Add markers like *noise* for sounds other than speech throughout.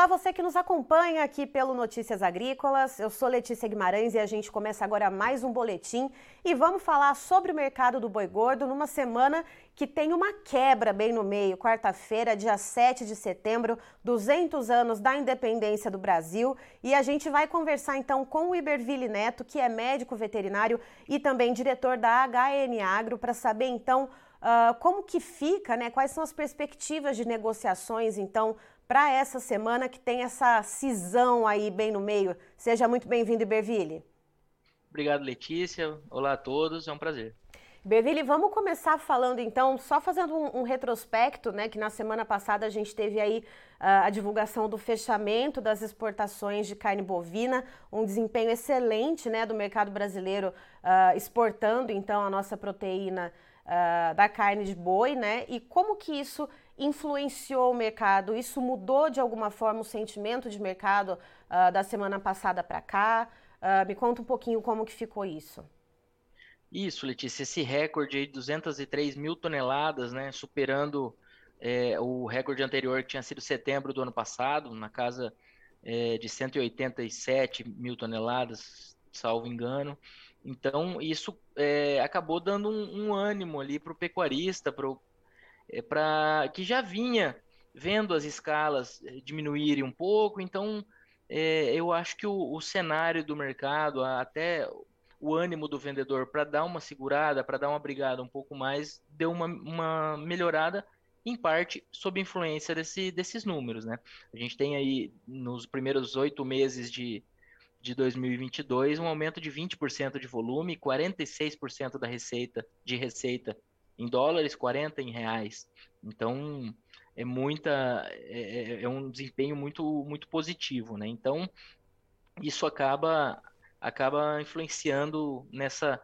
Olá, você que nos acompanha aqui pelo Notícias Agrícolas. Eu sou Letícia Guimarães e a gente começa agora mais um boletim e vamos falar sobre o mercado do boi gordo numa semana que tem uma quebra bem no meio. Quarta-feira, dia 7 de setembro, 200 anos da independência do Brasil, e a gente vai conversar então com o Iberville Neto, que é médico veterinário e também diretor da HN Agro, para saber então Uh, como que fica, né? Quais são as perspectivas de negociações, então, para essa semana que tem essa cisão aí bem no meio. Seja muito bem-vindo, Iberville. Obrigado, Letícia. Olá a todos, é um prazer. Berville, vamos começar falando então, só fazendo um, um, retrospecto, né? Que na semana passada a gente teve aí uh, a divulgação do fechamento das exportações de carne bovina, um desempenho excelente, né, do mercado brasileiro uh, exportando então a nossa proteína uh, da carne de boi, né? E como que isso influenciou o mercado? Isso mudou de alguma forma o sentimento de mercado uh, da semana passada para cá? Uh, me conta um pouquinho como que ficou isso. Isso, Letícia, esse recorde de 203 mil toneladas, né, superando é, o recorde anterior que tinha sido setembro do ano passado, na casa é, de 187 mil toneladas, salvo engano. Então, isso é, acabou dando um, um ânimo ali para o pecuarista, para é, para que já vinha vendo as escalas eh, diminuírem um pouco, então é, eu acho que o, o, cenário do mercado, até o ânimo do vendedor para dar uma segurada, para dar uma brigada um pouco mais, deu uma, uma melhorada, em parte sob influência desse, desses números. Né? A gente tem aí, nos primeiros oito meses de, de 2022, um aumento de 20% de volume, 46% da receita de receita em dólares, 40 em reais. Então é muita é, é, é, um desempenho muito muito positivo, né? Então isso acaba acaba influenciando nessa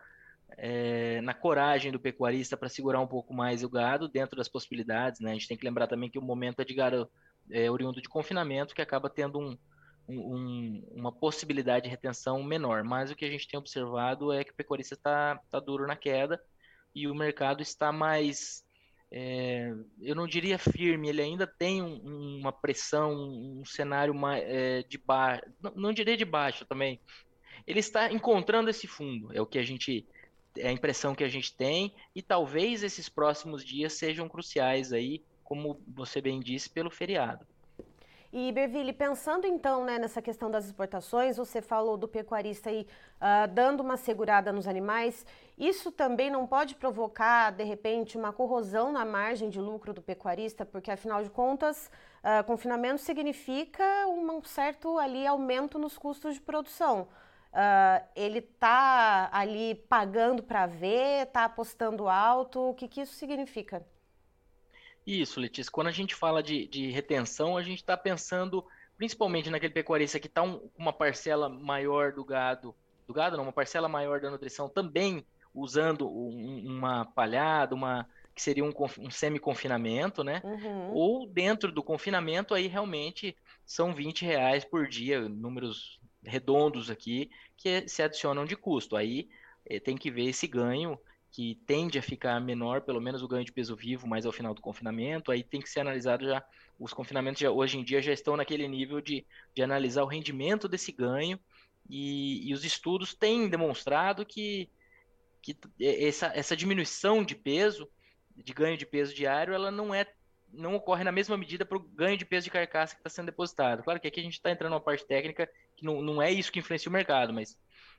é, na coragem do pecuarista para segurar um pouco mais o gado dentro das possibilidades, né? A gente tem que lembrar também que o momento é de gado é, oriundo de confinamento que acaba tendo um, um, uma possibilidade de retenção menor, mas o que a gente tem observado é que o pecuarista está tá duro na queda e o mercado está mais, é, eu não diria firme, ele ainda tem um, uma pressão, um cenário mais, é, de baixo, não, não diria de baixo também. Ele está encontrando esse fundo, é o que a gente, é a impressão que a gente tem, e talvez esses próximos dias sejam cruciais aí, como você bem disse, pelo feriado. E Berville, pensando então né, nessa questão das exportações, você falou do pecuarista aí uh, dando uma segurada nos animais. Isso também não pode provocar, de repente, uma corrosão na margem de lucro do pecuarista, porque afinal de contas, uh, confinamento significa um certo ali aumento nos custos de produção. Uh, ele está ali pagando para ver, está apostando alto, o que, que isso significa? Isso, Letícia. Quando a gente fala de, de retenção, a gente está pensando principalmente naquele pecuarista que está com um, uma parcela maior do gado, do gado não, uma parcela maior da nutrição também usando um, uma palhada, uma que seria um, um semi-confinamento, né? Uhum. Ou dentro do confinamento, aí realmente são 20 reais por dia, números redondos aqui, que se adicionam de custo. Aí eh, tem que ver esse ganho que tende a ficar menor, pelo menos o ganho de peso vivo, mais ao final do confinamento, aí tem que ser analisado já, os confinamentos já, hoje em dia já estão naquele nível de, de analisar o rendimento desse ganho, e, e os estudos têm demonstrado que, que essa, essa diminuição de peso, de ganho de peso diário, ela não é não ocorre na mesma medida para o ganho de peso de carcaça que está sendo depositado. Claro que aqui a gente está entrando numa parte técnica que não, não é isso que influencia o mercado, mas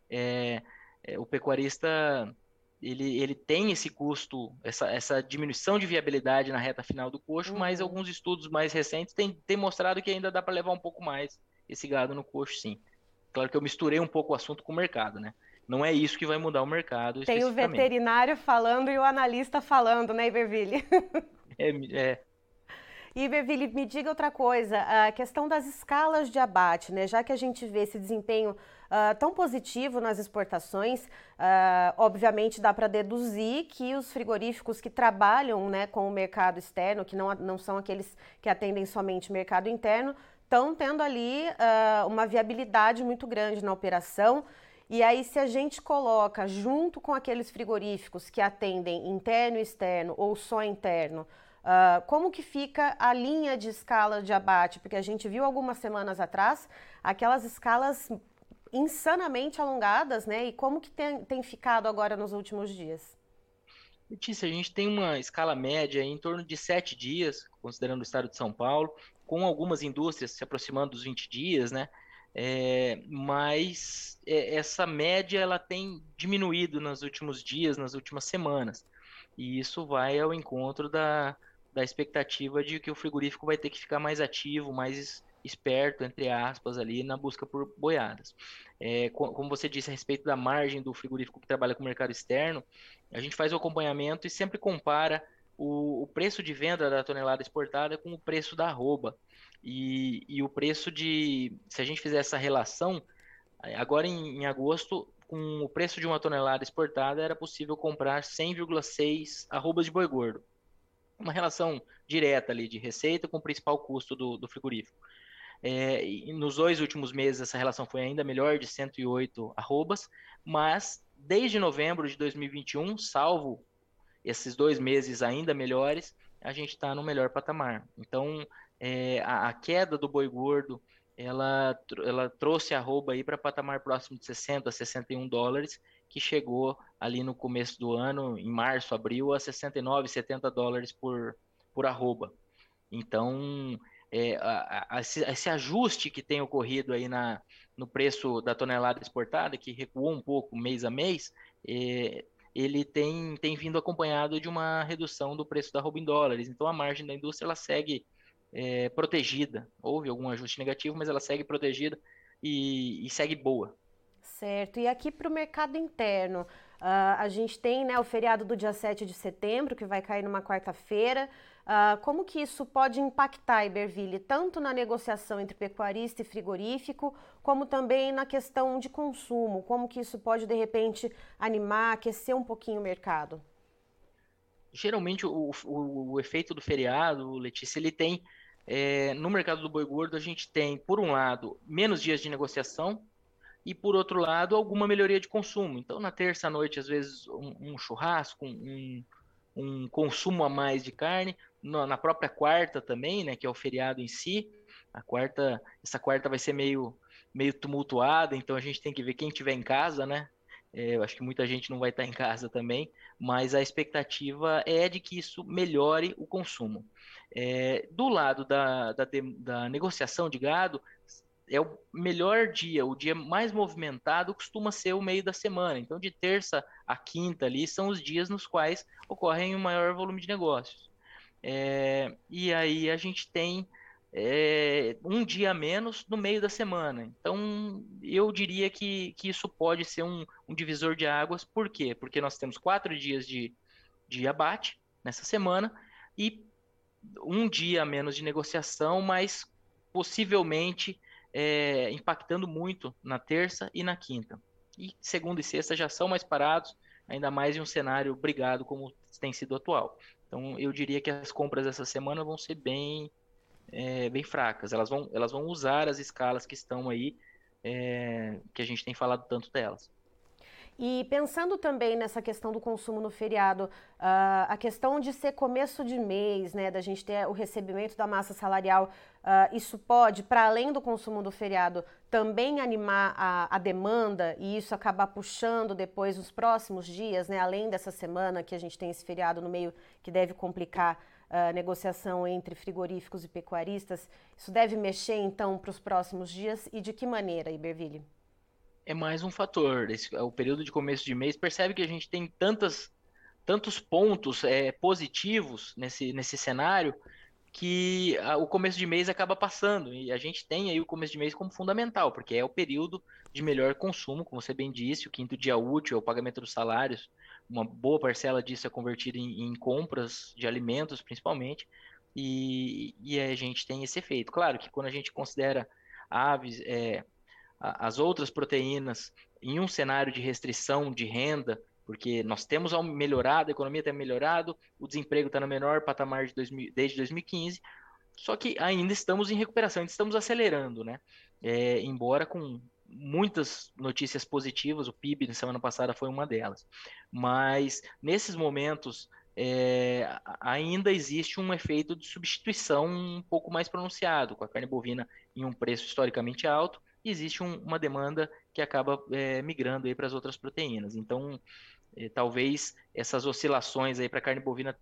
é, é, o pecuarista ele, ele tem esse custo, essa, essa diminuição de viabilidade na reta final do coxo, uhum. mas alguns estudos mais recentes têm, têm mostrado que ainda dá para levar um pouco mais esse gado no coxo, sim. Claro que eu misturei um pouco o assunto com o mercado, né? Não é isso que vai mudar o mercado. Tem o veterinário falando e o analista falando, né, Iberville? *laughs* é, é, e, Berville, me diga outra coisa, a questão das escalas de abate, né? Já que a gente vê esse desempenho uh, tão positivo nas exportações, uh, obviamente dá para deduzir que os frigoríficos que trabalham né, com o mercado externo, que não, não são aqueles que atendem somente o mercado interno, estão tendo ali uh, uma viabilidade muito grande na operação. E aí, se a gente coloca junto com aqueles frigoríficos que atendem interno e externo ou só interno, Uh, como que fica a linha de escala de abate? Porque a gente viu algumas semanas atrás aquelas escalas insanamente alongadas, né? E como que tem, tem ficado agora nos últimos dias? Letícia, a gente tem uma escala média em torno de sete dias, considerando o estado de São Paulo, com algumas indústrias se aproximando dos 20 dias, né? É, mas é, essa média ela tem diminuído nos últimos dias, nas últimas semanas. E isso vai ao encontro da, da expectativa de que o frigorífico vai ter que ficar mais ativo, mais esperto, entre aspas, ali na busca por boiadas. É, como você disse a respeito da margem do frigorífico que trabalha com o mercado externo, a gente faz o acompanhamento e sempre compara o, o preço de venda da tonelada exportada com o preço da arroba. E, e o preço de. Se a gente fizer essa relação, agora em, em agosto, com o preço de uma tonelada exportada, era possível comprar 100,6 arrobas de boi gordo. Uma relação direta ali de receita com o principal custo do, do frigorífico. É, nos dois últimos meses essa relação foi ainda melhor, de 108 arrobas, mas desde novembro de 2021, salvo esses dois meses ainda melhores, a gente está no melhor patamar. Então, é, a, a, queda do boi gordo, ela, ela trouxe arroba aí para patamar próximo de 60 a 61 dólares, que chegou ali no começo do ano, em março, abril, a 69, 70 dólares por, por arroba. Então, é, a, a, esse, ajuste que tem ocorrido aí na, no preço da tonelada exportada, que recuou um pouco mês a mês, é, ele tem, tem vindo acompanhado de uma redução do preço da roupa em dólares. Então a margem da indústria ela segue é, protegida. Houve algum ajuste negativo, mas ela segue protegida e, e segue boa. Certo. E aqui para o mercado interno, uh, a gente tem né, o feriado do dia 7 de setembro, que vai cair numa quarta-feira. Uh, como que isso pode impactar, Iberville, tanto na negociação entre pecuarista e frigorífico, como também na questão de consumo? Como que isso pode, de repente, animar, aquecer um pouquinho o mercado? Geralmente, o, o, o efeito do feriado, Letícia, ele tem, é, no mercado do boi gordo, a gente tem, por um lado, menos dias de negociação, e por outro lado, alguma melhoria de consumo. Então, na terça noite, às vezes, um, um churrasco, um, um consumo a mais de carne, na própria quarta também, né, que é o feriado em si. A quarta, essa quarta vai ser meio meio tumultuada, então a gente tem que ver quem estiver em casa, né? É, eu acho que muita gente não vai estar em casa também, mas a expectativa é de que isso melhore o consumo. É, do lado da, da, da negociação de gado, é o melhor dia, o dia mais movimentado costuma ser o meio da semana. Então, de terça a quinta ali são os dias nos quais ocorrem o maior volume de negócios. É, e aí a gente tem é, um dia menos no meio da semana. Então, eu diria que, que isso pode ser um, um divisor de águas. Por quê? Porque nós temos quatro dias de, de abate nessa semana e um dia menos de negociação, mas possivelmente é, impactando muito na terça e na quinta. E segunda e sexta já são mais parados, ainda mais em um cenário brigado como tem sido atual. Então, eu diria que as compras essa semana vão ser bem, é, bem fracas. Elas vão, elas vão usar as escalas que estão aí, é, que a gente tem falado tanto delas. E pensando também nessa questão do consumo no feriado, uh, a questão de ser começo de mês, né, da gente ter o recebimento da massa salarial, uh, isso pode, para além do consumo do feriado, também animar a, a, demanda e isso acabar puxando depois os próximos dias, né, além dessa semana que a gente tem esse feriado no meio que deve complicar a uh, negociação entre frigoríficos e pecuaristas. Isso deve mexer então para os próximos dias e de que maneira, Iberville? É mais um fator. Esse, o período de começo de mês percebe que a gente tem tantas, tantos pontos é, positivos nesse, nesse cenário que a, o começo de mês acaba passando. E a gente tem aí o começo de mês como fundamental, porque é o período de melhor consumo, como você bem disse, o quinto dia útil é o pagamento dos salários. Uma boa parcela disso é convertida em, em compras de alimentos, principalmente. E, e a gente tem esse efeito. Claro que quando a gente considera aves, é, as outras proteínas em um cenário de restrição de renda, porque nós temos melhorado, a economia tem melhorado, o desemprego está no menor patamar de 2000, desde 2015, só que ainda estamos em recuperação, ainda estamos acelerando, né? É, embora com muitas notícias positivas, o PIB na semana passada foi uma delas. Mas nesses momentos é, ainda existe um efeito de substituição um pouco mais pronunciado, com a carne bovina em um preço historicamente alto, existe um, uma demanda que acaba é, migrando para as outras proteínas. Então, é, talvez essas oscilações aí para a carne bovina,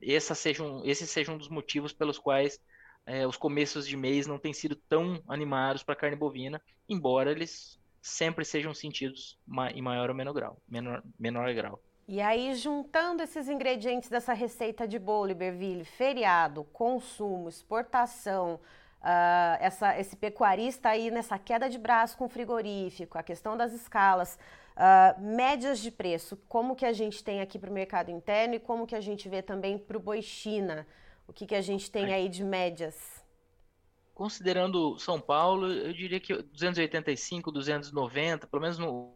essa sejam, esse seja um dos motivos pelos quais é, os começos de mês não têm sido tão animados para a carne bovina, embora eles sempre sejam sentidos em maior ou menor grau. Menor, menor grau. E aí, juntando esses ingredientes dessa receita de bolo, Iberville, feriado, consumo, exportação, uh, essa, esse pecuarista aí nessa queda de braço com frigorífico, a questão das escalas, uh, médias de preço, como que a gente tem aqui para o mercado interno e como que a gente vê também para o boi China, o que, que a gente tem aí de médias? Considerando São Paulo, eu diria que 285, 290, pelo menos no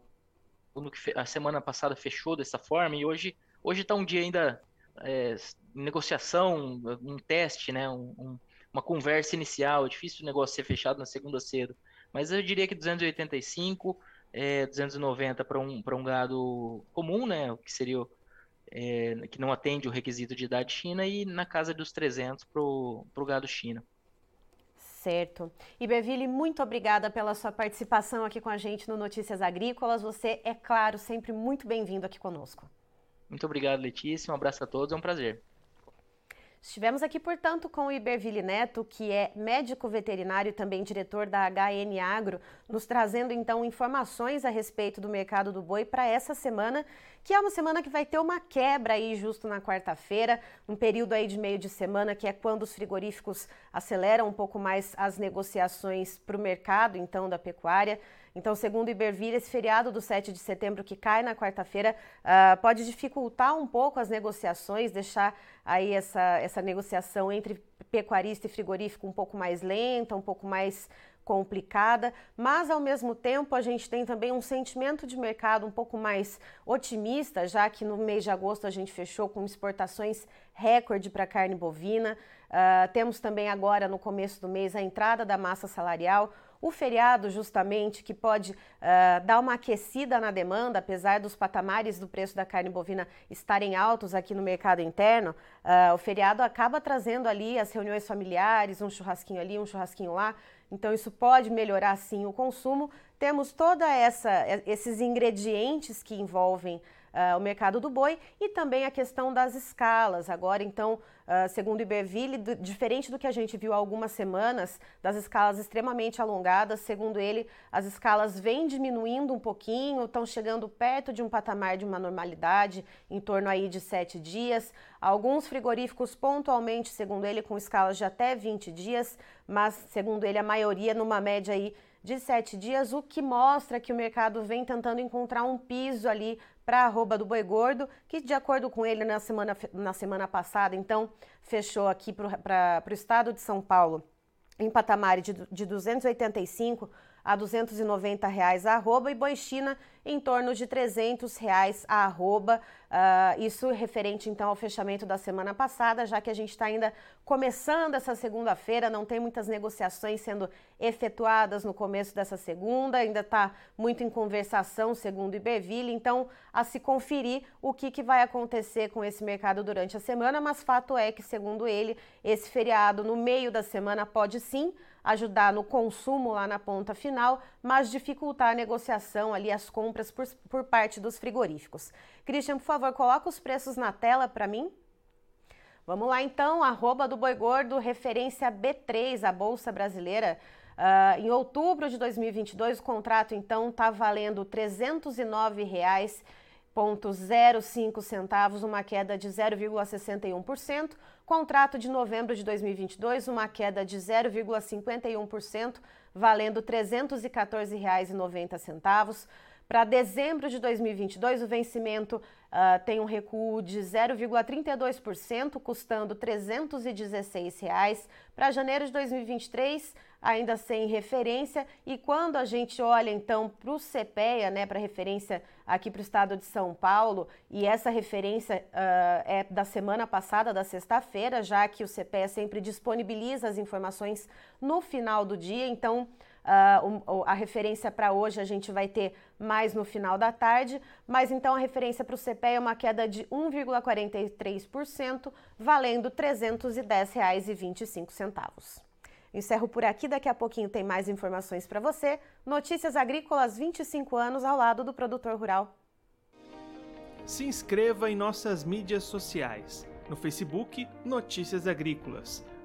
no que a semana passada fechou dessa forma e hoje hoje está um dia ainda é, negociação, um teste, né, um, um, uma conversa inicial. É difícil o negócio ser fechado na segunda cedo, mas eu diria que 285, é, 290 para um para um gado comum, né, o que seria é, que não atende o requisito de idade China e na casa dos 300 para o gado China certo. Iberville, muito obrigada pela sua participação aqui com a gente no Notícias Agrícolas. Você é, claro, sempre muito bem-vindo aqui conosco. Muito obrigado, Letícia. Um abraço a todos, é um prazer. Estivemos aqui, portanto, com o Iberville Neto, que é médico veterinário e também diretor da HN Agro, nos trazendo então informações a respeito do mercado do boi para essa semana, que é uma semana que vai ter uma quebra aí justo na quarta-feira, um período aí de meio de semana, que é quando os frigoríficos aceleram um pouco mais as negociações para o mercado, então, da pecuária. Então, segundo o Iberville, esse feriado do 7 de setembro, que cai na quarta-feira, uh, pode dificultar um pouco as negociações, deixar aí essa, essa negociação entre pecuarista e frigorífico um pouco mais lenta, um pouco mais complicada, mas ao mesmo tempo a gente tem também um sentimento de mercado um pouco mais otimista, já que no mês de agosto a gente fechou com exportações recorde para carne bovina. Uh, temos também agora no começo do mês a entrada da massa salarial, o feriado, justamente, que pode uh, dar uma aquecida na demanda, apesar dos patamares do preço da carne bovina estarem altos aqui no mercado interno, uh, o feriado acaba trazendo ali as reuniões familiares, um churrasquinho ali, um churrasquinho lá. Então, isso pode melhorar sim o consumo. Temos toda essa esses ingredientes que envolvem uh, o mercado do boi e também a questão das escalas. Agora, então, uh, segundo o Iberville, do, diferente do que a gente viu há algumas semanas, das escalas extremamente alongadas, segundo ele, as escalas vêm diminuindo um pouquinho, estão chegando perto de um patamar de uma normalidade, em torno aí de sete dias. Alguns frigoríficos pontualmente, segundo ele, com escalas de até 20 dias, mas segundo ele, a maioria numa média aí de sete dias, o que mostra que o mercado vem tentando encontrar um piso ali para a arroba do boi gordo, que de acordo com ele na semana, na semana passada, então fechou aqui para o estado de São Paulo em patamar de, de 285 a 290 reais a arroba e boi China em torno de 300 reais a arroba. Uh, isso referente então ao fechamento da semana passada, já que a gente está ainda começando essa segunda-feira, não tem muitas negociações sendo efetuadas no começo dessa segunda, ainda está muito em conversação, segundo Iberville, então a se conferir o que, que vai acontecer com esse mercado durante a semana, mas fato é que, segundo ele, esse feriado no meio da semana pode sim ajudar no consumo lá na ponta final, mas dificultar a negociação ali, as compras por, por parte dos frigoríficos. Christian, por favor, coloca os preços na tela para mim. Vamos lá então, arroba do Boi Gordo, referência B3, a Bolsa Brasileira. Uh, em outubro de 2022, o contrato então está valendo R$ 309,05 centavos, uma queda de 0,61%. Contrato de novembro de 2022, uma queda de 0,51%, valendo R$ 314,90. Para dezembro de 2022, o vencimento uh, tem um recuo de 0,32%, custando 316 reais. Para janeiro de 2023, ainda sem referência. E quando a gente olha então para o CPEA, né, para referência aqui para o estado de São Paulo, e essa referência uh, é da semana passada, da sexta-feira, já que o CPEA sempre disponibiliza as informações no final do dia, então Uh, a referência para hoje a gente vai ter mais no final da tarde, mas então a referência para o CPE é uma queda de 1,43%, valendo R$ 310,25. Encerro por aqui, daqui a pouquinho tem mais informações para você. Notícias Agrícolas 25 anos ao lado do produtor rural. Se inscreva em nossas mídias sociais. No Facebook, Notícias Agrícolas.